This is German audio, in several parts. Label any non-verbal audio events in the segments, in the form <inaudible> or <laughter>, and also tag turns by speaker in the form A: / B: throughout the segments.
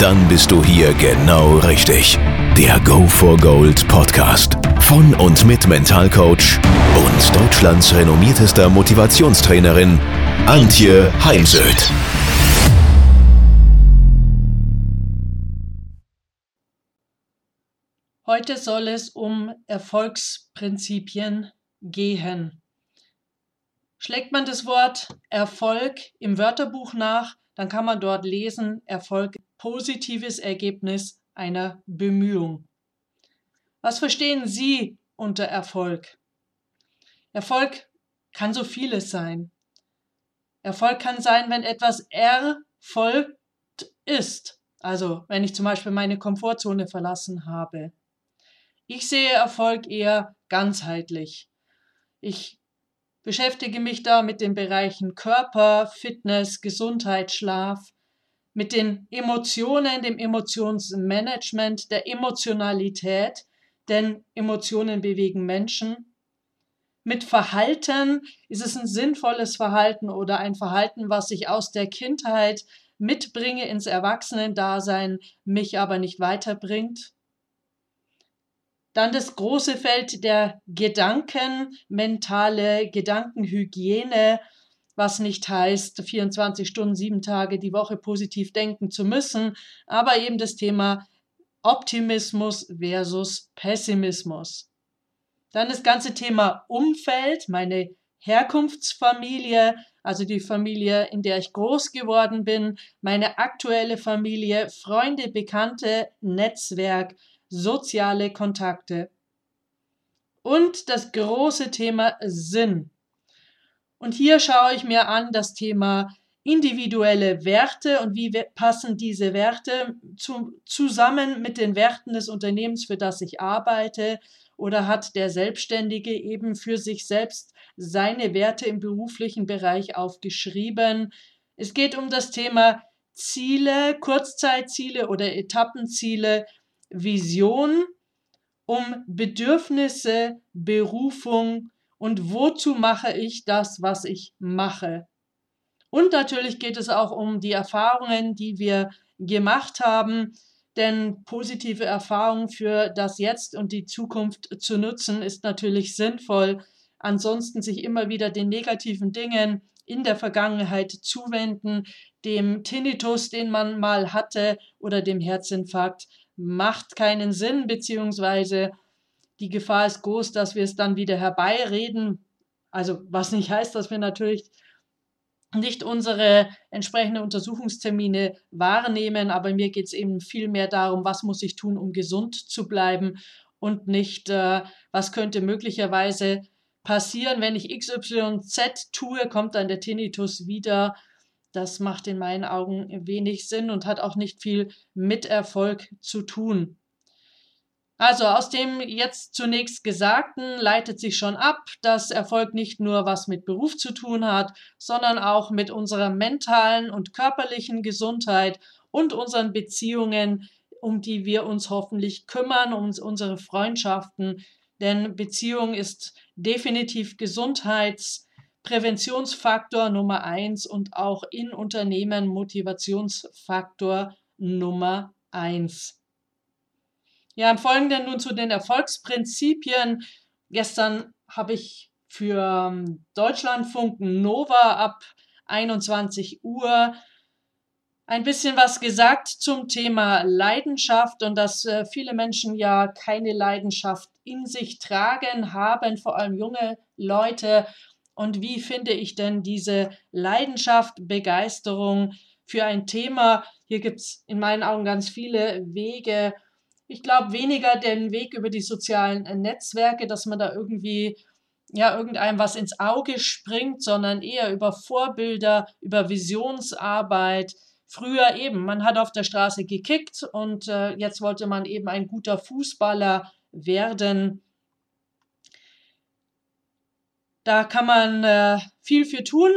A: Dann bist du hier genau richtig. Der Go for Gold Podcast von und mit Mentalcoach und Deutschlands renommiertester Motivationstrainerin Antje Heimsöth.
B: Heute soll es um Erfolgsprinzipien gehen. Schlägt man das Wort Erfolg im Wörterbuch nach, dann kann man dort lesen Erfolg positives Ergebnis einer Bemühung. Was verstehen Sie unter Erfolg? Erfolg kann so vieles sein. Erfolg kann sein, wenn etwas erfolgt ist. Also wenn ich zum Beispiel meine Komfortzone verlassen habe. Ich sehe Erfolg eher ganzheitlich. Ich beschäftige mich da mit den Bereichen Körper, Fitness, Gesundheit, Schlaf, mit den Emotionen, dem Emotionsmanagement, der Emotionalität, denn Emotionen bewegen Menschen. Mit Verhalten ist es ein sinnvolles Verhalten oder ein Verhalten, was ich aus der Kindheit mitbringe ins Erwachsenendasein, mich aber nicht weiterbringt. Dann das große Feld der Gedanken, mentale Gedankenhygiene, was nicht heißt, 24 Stunden, sieben Tage die Woche positiv denken zu müssen, aber eben das Thema Optimismus versus Pessimismus. Dann das ganze Thema Umfeld, meine Herkunftsfamilie, also die Familie, in der ich groß geworden bin, meine aktuelle Familie, Freunde, Bekannte, Netzwerk, soziale Kontakte. Und das große Thema Sinn. Und hier schaue ich mir an das Thema individuelle Werte und wie passen diese Werte zu, zusammen mit den Werten des Unternehmens, für das ich arbeite, oder hat der Selbstständige eben für sich selbst seine Werte im beruflichen Bereich aufgeschrieben. Es geht um das Thema Ziele, Kurzzeitziele oder Etappenziele, Vision, um Bedürfnisse, Berufung, und wozu mache ich das, was ich mache. Und natürlich geht es auch um die Erfahrungen, die wir gemacht haben, denn positive Erfahrungen für das Jetzt und die Zukunft zu nutzen, ist natürlich sinnvoll. Ansonsten sich immer wieder den negativen Dingen in der Vergangenheit zuwenden, dem Tinnitus, den man mal hatte, oder dem Herzinfarkt, macht keinen Sinn, beziehungsweise die Gefahr ist groß, dass wir es dann wieder herbeireden. Also was nicht heißt, dass wir natürlich nicht unsere entsprechenden Untersuchungstermine wahrnehmen, aber mir geht es eben viel mehr darum, was muss ich tun, um gesund zu bleiben und nicht, äh, was könnte möglicherweise passieren, wenn ich XYZ tue, kommt dann der Tinnitus wieder. Das macht in meinen Augen wenig Sinn und hat auch nicht viel mit Erfolg zu tun. Also aus dem jetzt zunächst Gesagten leitet sich schon ab, dass Erfolg nicht nur was mit Beruf zu tun hat, sondern auch mit unserer mentalen und körperlichen Gesundheit und unseren Beziehungen, um die wir uns hoffentlich kümmern, um unsere Freundschaften. Denn Beziehung ist definitiv Gesundheitspräventionsfaktor Nummer eins und auch in Unternehmen Motivationsfaktor Nummer eins. Ja, im Folgenden nun zu den Erfolgsprinzipien. Gestern habe ich für ähm, Deutschlandfunk Nova ab 21 Uhr ein bisschen was gesagt zum Thema Leidenschaft und dass äh, viele Menschen ja keine Leidenschaft in sich tragen, haben vor allem junge Leute. Und wie finde ich denn diese Leidenschaft, Begeisterung für ein Thema? Hier gibt es in meinen Augen ganz viele Wege ich glaube weniger den Weg über die sozialen äh, Netzwerke, dass man da irgendwie ja irgendeinem was ins Auge springt, sondern eher über Vorbilder, über Visionsarbeit. Früher eben, man hat auf der Straße gekickt und äh, jetzt wollte man eben ein guter Fußballer werden. Da kann man äh, viel für tun.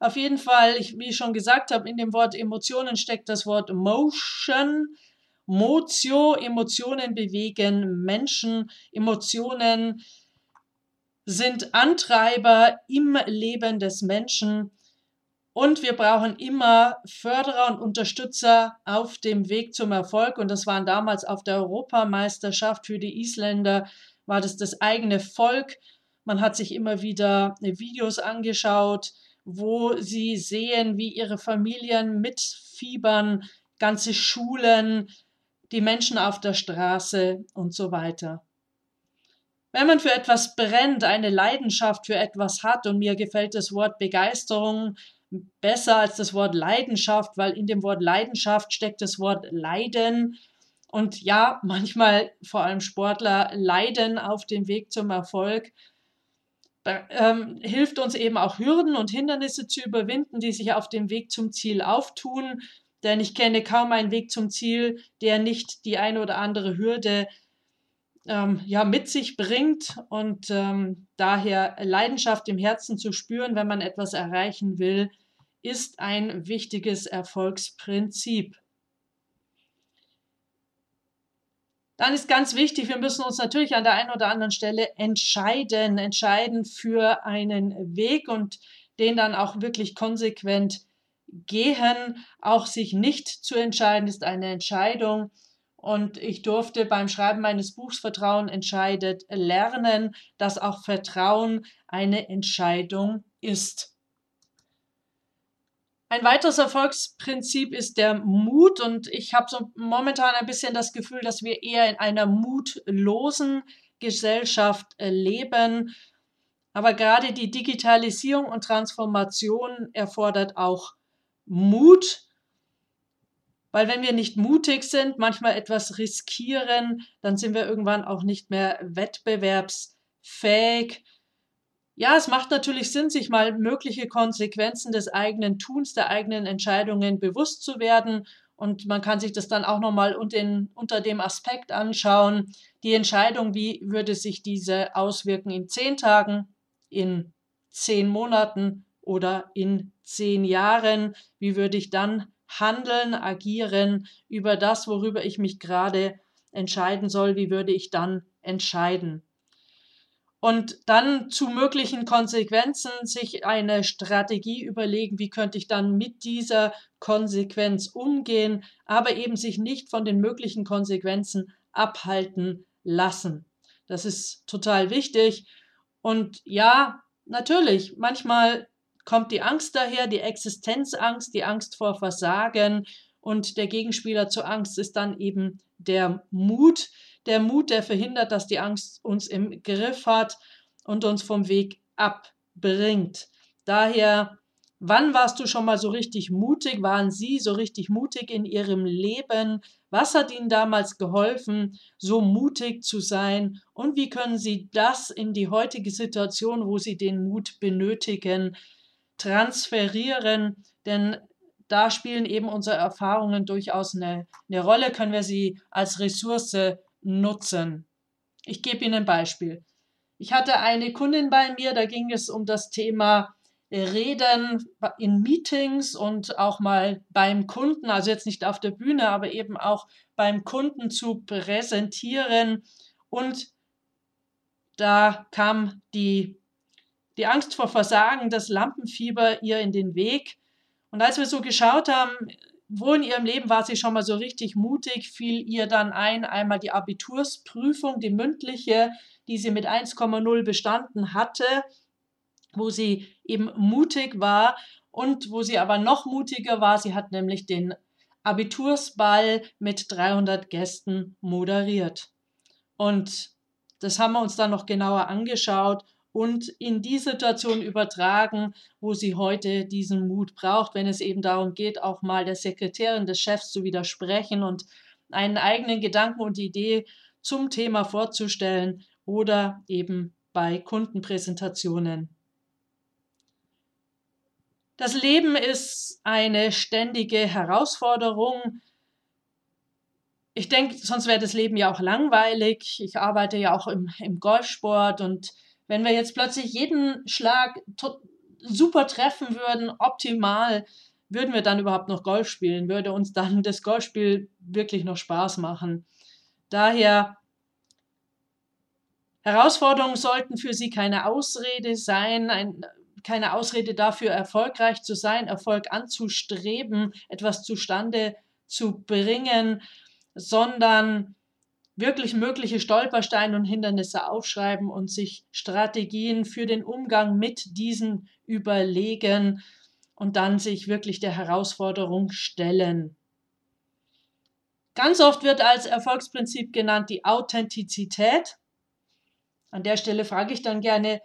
B: Auf jeden Fall, ich, wie ich schon gesagt habe, in dem Wort Emotionen steckt das Wort Motion. Motio, Emotionen bewegen Menschen. Emotionen sind Antreiber im Leben des Menschen. Und wir brauchen immer Förderer und Unterstützer auf dem Weg zum Erfolg. Und das waren damals auf der Europameisterschaft für die Isländer, war das das eigene Volk. Man hat sich immer wieder Videos angeschaut, wo sie sehen, wie ihre Familien mitfiebern, ganze Schulen, die Menschen auf der Straße und so weiter. Wenn man für etwas brennt, eine Leidenschaft für etwas hat, und mir gefällt das Wort Begeisterung besser als das Wort Leidenschaft, weil in dem Wort Leidenschaft steckt das Wort Leiden. Und ja, manchmal vor allem Sportler leiden auf dem Weg zum Erfolg. Ähm, hilft uns eben auch Hürden und Hindernisse zu überwinden, die sich auf dem Weg zum Ziel auftun. Denn ich kenne kaum einen Weg zum Ziel, der nicht die eine oder andere Hürde ähm, ja, mit sich bringt und ähm, daher Leidenschaft im Herzen zu spüren, wenn man etwas erreichen will, ist ein wichtiges Erfolgsprinzip. Dann ist ganz wichtig, wir müssen uns natürlich an der einen oder anderen Stelle entscheiden, entscheiden für einen Weg und den dann auch wirklich konsequent gehen. Auch sich nicht zu entscheiden ist eine Entscheidung. Und ich durfte beim Schreiben meines Buchs Vertrauen entscheidet lernen, dass auch Vertrauen eine Entscheidung ist. Ein weiteres Erfolgsprinzip ist der Mut und ich habe so momentan ein bisschen das Gefühl, dass wir eher in einer mutlosen Gesellschaft äh, leben. Aber gerade die Digitalisierung und Transformation erfordert auch Mut weil wenn wir nicht mutig sind, manchmal etwas riskieren, dann sind wir irgendwann auch nicht mehr wettbewerbsfähig. Ja, es macht natürlich Sinn, sich mal mögliche Konsequenzen des eigenen Tuns, der eigenen Entscheidungen bewusst zu werden. Und man kann sich das dann auch nochmal unter dem Aspekt anschauen. Die Entscheidung, wie würde sich diese auswirken in zehn Tagen, in zehn Monaten oder in zehn Jahren? Wie würde ich dann handeln, agieren über das, worüber ich mich gerade entscheiden soll, wie würde ich dann entscheiden. Und dann zu möglichen Konsequenzen sich eine Strategie überlegen, wie könnte ich dann mit dieser Konsequenz umgehen, aber eben sich nicht von den möglichen Konsequenzen abhalten lassen. Das ist total wichtig. Und ja, natürlich, manchmal kommt die Angst daher, die Existenzangst, die Angst vor Versagen und der Gegenspieler zur Angst ist dann eben der Mut. Der Mut, der verhindert, dass die Angst uns im Griff hat und uns vom Weg abbringt. Daher, wann warst du schon mal so richtig mutig? Waren Sie so richtig mutig in Ihrem Leben? Was hat Ihnen damals geholfen, so mutig zu sein? Und wie können Sie das in die heutige Situation, wo Sie den Mut benötigen, transferieren, denn da spielen eben unsere Erfahrungen durchaus eine, eine Rolle, können wir sie als Ressource nutzen. Ich gebe Ihnen ein Beispiel. Ich hatte eine Kundin bei mir, da ging es um das Thema Reden in Meetings und auch mal beim Kunden, also jetzt nicht auf der Bühne, aber eben auch beim Kunden zu präsentieren. Und da kam die die Angst vor Versagen, das Lampenfieber ihr in den Weg. Und als wir so geschaut haben, wo in ihrem Leben war sie schon mal so richtig mutig, fiel ihr dann ein, einmal die Abitursprüfung, die mündliche, die sie mit 1,0 bestanden hatte, wo sie eben mutig war und wo sie aber noch mutiger war, sie hat nämlich den Abitursball mit 300 Gästen moderiert. Und das haben wir uns dann noch genauer angeschaut und in die Situation übertragen, wo sie heute diesen Mut braucht, wenn es eben darum geht, auch mal der Sekretärin des Chefs zu widersprechen und einen eigenen Gedanken und Idee zum Thema vorzustellen oder eben bei Kundenpräsentationen. Das Leben ist eine ständige Herausforderung. Ich denke, sonst wäre das Leben ja auch langweilig. Ich arbeite ja auch im, im Golfsport und Wenn wir jetzt plötzlich jeden Schlag super treffen würden, optimal, würden wir dann überhaupt noch Golf spielen? Würde uns dann <laughs> das Golfspiel wirklich noch Spaß machen? Daher Herausforderungen sollten für Sie keine Ausrede sein, ein, keine Ausrede dafür, erfolgreich zu sein, Erfolg anzustreben, etwas zustande zu bringen, sondern wirklich mögliche Stolpersteine und Hindernisse aufschreiben und sich Strategien für den Umgang mit diesen überlegen und dann sich wirklich der Herausforderung stellen. Ganz oft wird als Erfolgsprinzip genannt die Authentizität. An der Stelle frage ich dann gerne,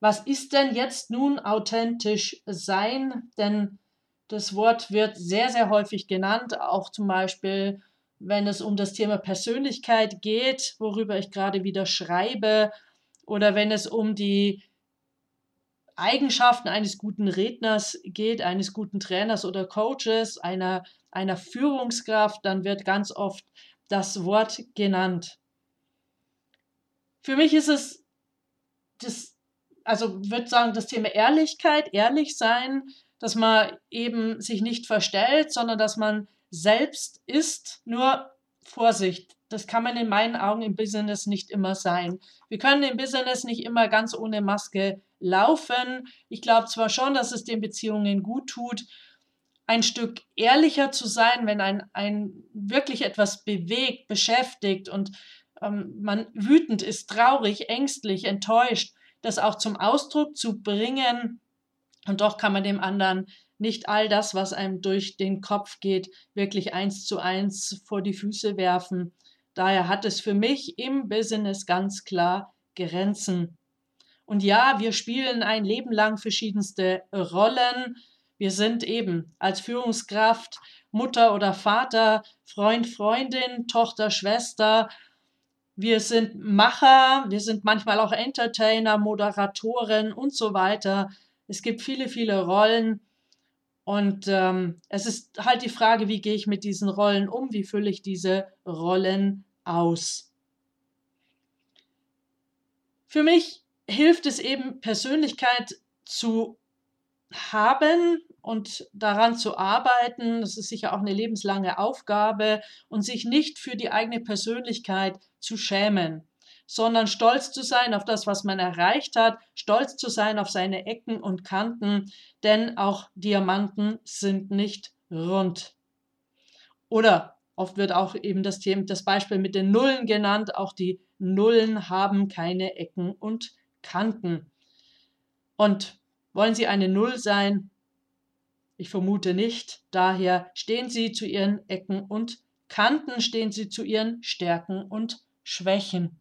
B: was ist denn jetzt nun authentisch sein? Denn das Wort wird sehr, sehr häufig genannt, auch zum Beispiel wenn es um das Thema Persönlichkeit geht, worüber ich gerade wieder schreibe, oder wenn es um die Eigenschaften eines guten Redners geht, eines guten Trainers oder Coaches, einer, einer Führungskraft, dann wird ganz oft das Wort genannt. Für mich ist es das, also würde sagen, das Thema Ehrlichkeit, ehrlich sein, dass man eben sich nicht verstellt, sondern dass man selbst ist, nur Vorsicht, das kann man in meinen Augen im Business nicht immer sein. Wir können im Business nicht immer ganz ohne Maske laufen. Ich glaube zwar schon, dass es den Beziehungen gut tut, ein Stück ehrlicher zu sein, wenn ein, ein wirklich etwas bewegt, beschäftigt und ähm, man wütend ist, traurig, ängstlich, enttäuscht, das auch zum Ausdruck zu bringen. Und doch kann man dem anderen nicht all das, was einem durch den Kopf geht, wirklich eins zu eins vor die Füße werfen. Daher hat es für mich im Business ganz klar Grenzen. Und ja, wir spielen ein Leben lang verschiedenste Rollen. Wir sind eben als Führungskraft Mutter oder Vater, Freund, Freundin, Tochter, Schwester. Wir sind Macher, wir sind manchmal auch Entertainer, Moderatoren und so weiter. Es gibt viele, viele Rollen und ähm, es ist halt die Frage, wie gehe ich mit diesen Rollen um, wie fülle ich diese Rollen aus. Für mich hilft es eben, Persönlichkeit zu haben und daran zu arbeiten. Das ist sicher auch eine lebenslange Aufgabe und sich nicht für die eigene Persönlichkeit zu schämen sondern stolz zu sein auf das, was man erreicht hat, stolz zu sein auf seine Ecken und Kanten, denn auch Diamanten sind nicht rund. Oder oft wird auch eben das, Thema, das Beispiel mit den Nullen genannt, auch die Nullen haben keine Ecken und Kanten. Und wollen Sie eine Null sein? Ich vermute nicht. Daher stehen Sie zu Ihren Ecken und Kanten, stehen Sie zu Ihren Stärken und Schwächen.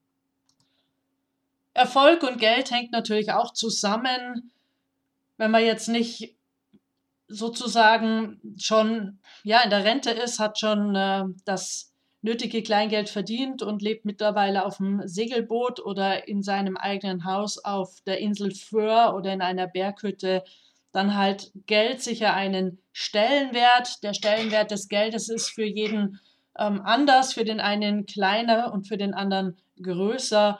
B: Erfolg und Geld hängt natürlich auch zusammen. Wenn man jetzt nicht sozusagen schon ja in der Rente ist, hat schon äh, das nötige Kleingeld verdient und lebt mittlerweile auf dem Segelboot oder in seinem eigenen Haus auf der Insel Föhr oder in einer Berghütte, dann halt Geld sicher einen Stellenwert. Der Stellenwert des Geldes ist für jeden ähm, anders, für den einen kleiner und für den anderen größer.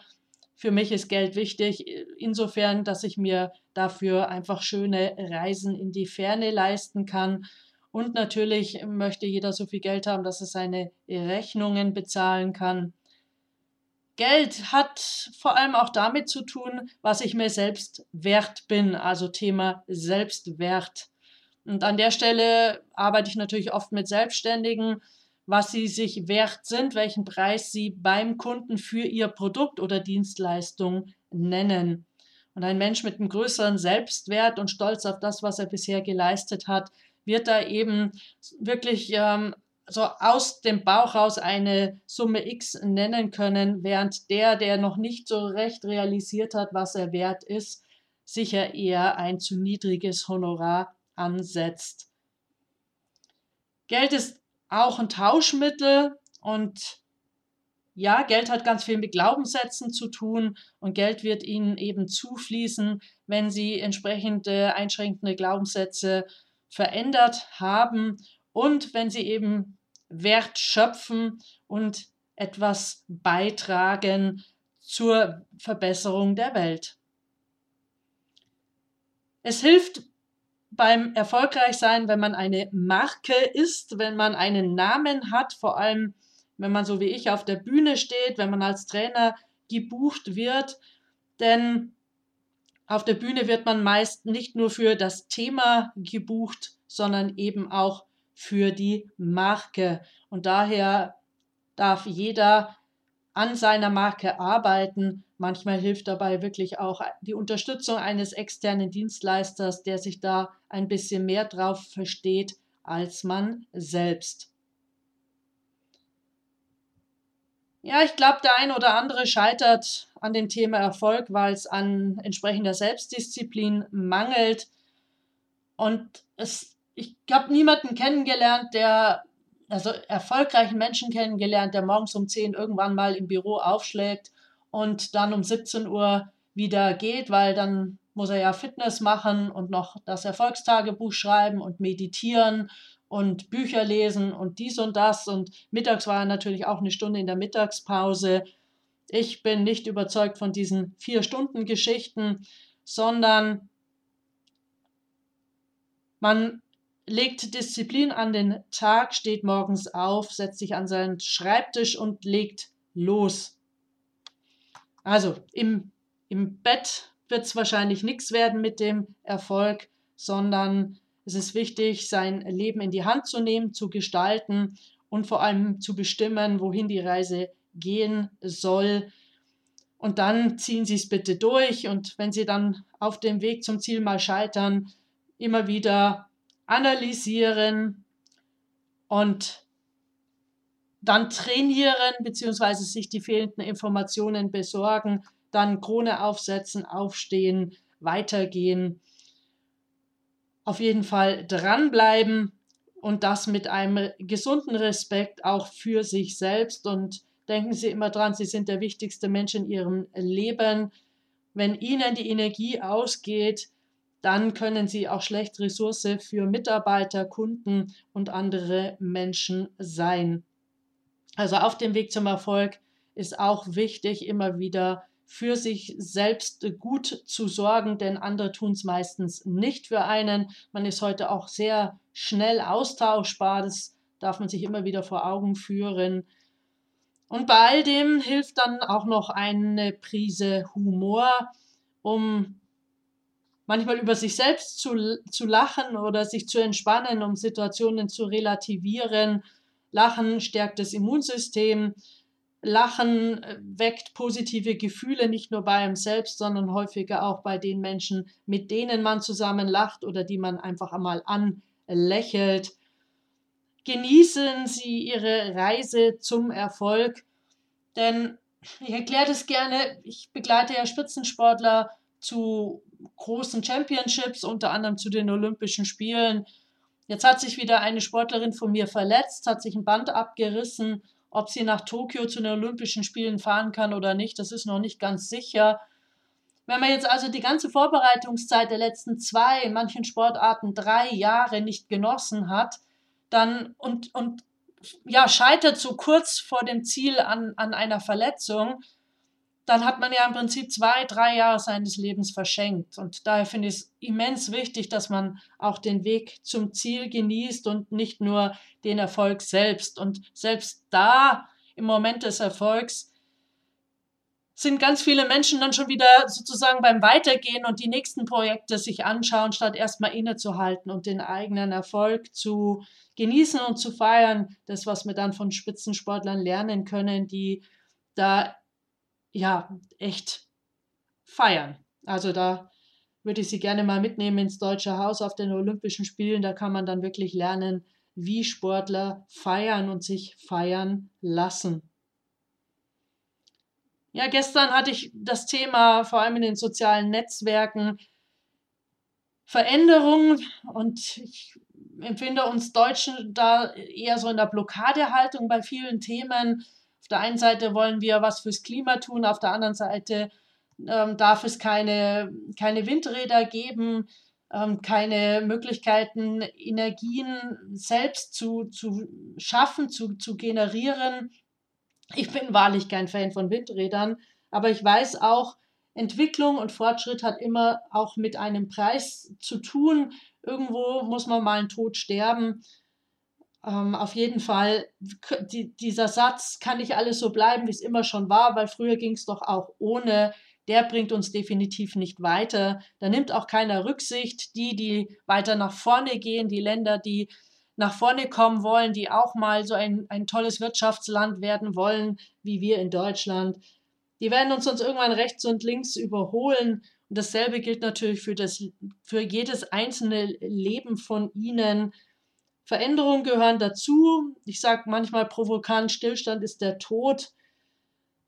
B: Für mich ist Geld wichtig, insofern, dass ich mir dafür einfach schöne Reisen in die Ferne leisten kann. Und natürlich möchte jeder so viel Geld haben, dass er seine Rechnungen bezahlen kann. Geld hat vor allem auch damit zu tun, was ich mir selbst wert bin, also Thema Selbstwert. Und an der Stelle arbeite ich natürlich oft mit Selbstständigen, was sie sich wert sind, welchen Preis sie beim Kunden für ihr Produkt oder Dienstleistung nennen. Und ein Mensch mit einem größeren Selbstwert und Stolz auf das, was er bisher geleistet hat, wird da eben wirklich ähm, so aus dem Bauch raus eine Summe X nennen können, während der, der noch nicht so recht realisiert hat, was er wert ist, sicher eher ein zu niedriges Honorar ansetzt. Geld ist auch ein Tauschmittel und ja, Geld hat ganz viel mit Glaubenssätzen zu tun und Geld wird ihnen eben zufließen, wenn sie entsprechende einschränkende Glaubenssätze verändert haben und wenn sie eben Wert schöpfen und etwas beitragen zur Verbesserung der Welt. Es hilft beim Erfolgreichsein, wenn man eine Marke ist, wenn man einen Namen hat, vor allem wenn man so wie ich auf der Bühne steht, wenn man als Trainer gebucht wird. Denn auf der Bühne wird man meist nicht nur für das Thema gebucht, sondern eben auch für die Marke. Und daher darf jeder an seiner Marke arbeiten. Manchmal hilft dabei wirklich auch die Unterstützung eines externen Dienstleisters, der sich da ein bisschen mehr drauf versteht als man selbst. Ja, ich glaube, der ein oder andere scheitert an dem Thema Erfolg, weil es an entsprechender Selbstdisziplin mangelt. Und es, ich habe niemanden kennengelernt, der, also erfolgreichen Menschen kennengelernt, der morgens um 10 irgendwann mal im Büro aufschlägt und dann um 17 Uhr wieder geht, weil dann muss er ja Fitness machen und noch das Erfolgstagebuch schreiben und meditieren und Bücher lesen und dies und das. Und mittags war natürlich auch eine Stunde in der Mittagspause. Ich bin nicht überzeugt von diesen vier Stunden Geschichten, sondern man legt Disziplin an den Tag, steht morgens auf, setzt sich an seinen Schreibtisch und legt los. Also im, im Bett wird es wahrscheinlich nichts werden mit dem Erfolg, sondern es ist wichtig, sein Leben in die Hand zu nehmen, zu gestalten und vor allem zu bestimmen, wohin die Reise gehen soll. Und dann ziehen Sie es bitte durch. Und wenn Sie dann auf dem Weg zum Ziel mal scheitern, immer wieder analysieren und dann trainieren bzw. sich die fehlenden Informationen besorgen, dann Krone aufsetzen, aufstehen, weitergehen auf jeden Fall dranbleiben und das mit einem gesunden Respekt auch für sich selbst. Und denken Sie immer dran, Sie sind der wichtigste Mensch in Ihrem Leben. Wenn Ihnen die Energie ausgeht, dann können Sie auch schlecht Ressource für Mitarbeiter, Kunden und andere Menschen sein. Also auf dem Weg zum Erfolg ist auch wichtig, immer wieder für sich selbst gut zu sorgen, denn andere tun es meistens nicht für einen. Man ist heute auch sehr schnell austauschbar, das darf man sich immer wieder vor Augen führen. Und bei all dem hilft dann auch noch eine Prise Humor, um manchmal über sich selbst zu, zu lachen oder sich zu entspannen, um Situationen zu relativieren. Lachen stärkt das Immunsystem, Lachen äh, weckt positive Gefühle nicht nur bei einem selbst, sondern häufiger auch bei den Menschen, mit denen man zusammen lacht oder die man einfach einmal anlächelt. Genießen Sie Ihre Reise zum Erfolg, denn ich erkläre das gerne, ich begleite ja Spitzensportler zu großen Championships, unter anderem zu den Olympischen Spielen. Jetzt hat sich wieder eine Sportlerin von mir verletzt, hat sich ein Band abgerissen ob sie nach Tokio zu den Olympischen Spielen fahren kann oder nicht, das ist noch nicht ganz sicher. Wenn man jetzt also die ganze Vorbereitungszeit der letzten zwei, in manchen Sportarten drei Jahre nicht genossen hat, dann und, und ja, scheitert so kurz vor dem Ziel an, an einer Verletzung, dann hat man ja im Prinzip zwei, drei Jahre seines Lebens verschenkt. Und daher finde ich es immens wichtig, dass man auch den Weg zum Ziel genießt und nicht nur den Erfolg selbst. Und selbst da im Moment des Erfolgs sind ganz viele Menschen dann schon wieder sozusagen beim Weitergehen und die nächsten Projekte sich anschauen, statt erstmal innezuhalten und den eigenen Erfolg zu genießen und zu feiern. Das, was wir dann von Spitzensportlern lernen können, die da ja, echt feiern. Also da würde ich Sie gerne mal mitnehmen ins Deutsche Haus auf den Olympischen Spielen. Da kann man dann wirklich lernen, wie Sportler feiern und sich feiern lassen. Ja, gestern hatte ich das Thema vor allem in den sozialen Netzwerken Veränderung und ich empfinde uns Deutschen da eher so in der Blockadehaltung bei vielen Themen der einen Seite wollen wir was fürs Klima tun, auf der anderen Seite ähm, darf es keine, keine Windräder geben, ähm, keine Möglichkeiten, Energien selbst zu, zu schaffen, zu, zu generieren. Ich bin wahrlich kein Fan von Windrädern, aber ich weiß auch, Entwicklung und Fortschritt hat immer auch mit einem Preis zu tun. Irgendwo muss man mal einen Tod sterben. Ähm, auf jeden Fall, die, dieser Satz kann nicht alles so bleiben, wie es immer schon war, weil früher ging es doch auch ohne. Der bringt uns definitiv nicht weiter. Da nimmt auch keiner Rücksicht. Die, die weiter nach vorne gehen, die Länder, die nach vorne kommen wollen, die auch mal so ein, ein tolles Wirtschaftsland werden wollen, wie wir in Deutschland, die werden uns sonst irgendwann rechts und links überholen. Und dasselbe gilt natürlich für, das, für jedes einzelne Leben von ihnen. Veränderungen gehören dazu. Ich sage manchmal provokant, Stillstand ist der Tod.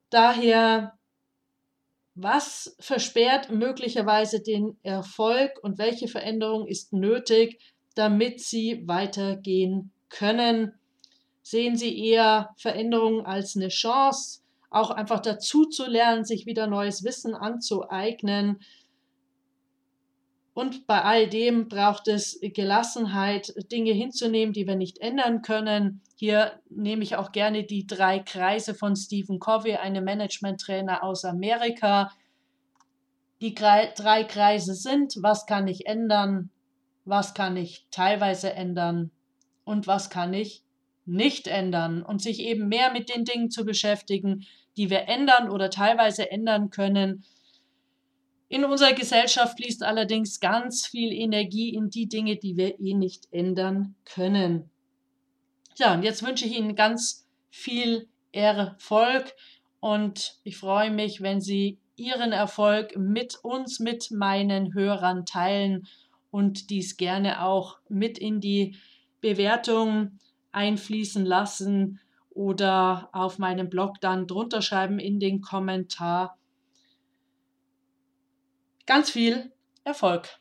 B: Daher, was versperrt möglicherweise den Erfolg und welche Veränderung ist nötig, damit Sie weitergehen können? Sehen Sie eher Veränderungen als eine Chance, auch einfach dazu zu lernen, sich wieder neues Wissen anzueignen? Und bei all dem braucht es Gelassenheit, Dinge hinzunehmen, die wir nicht ändern können. Hier nehme ich auch gerne die drei Kreise von Stephen Covey, einem Management-Trainer aus Amerika. Die drei Kreise sind, was kann ich ändern, was kann ich teilweise ändern und was kann ich nicht ändern und sich eben mehr mit den Dingen zu beschäftigen, die wir ändern oder teilweise ändern können, in unserer Gesellschaft fließt allerdings ganz viel Energie in die Dinge, die wir eh nicht ändern können. Ja, und jetzt wünsche ich Ihnen ganz viel Erfolg und ich freue mich, wenn Sie Ihren Erfolg mit uns, mit meinen Hörern teilen und dies gerne auch mit in die Bewertung einfließen lassen oder auf meinem Blog dann drunter schreiben in den Kommentar ganz viel Erfolg!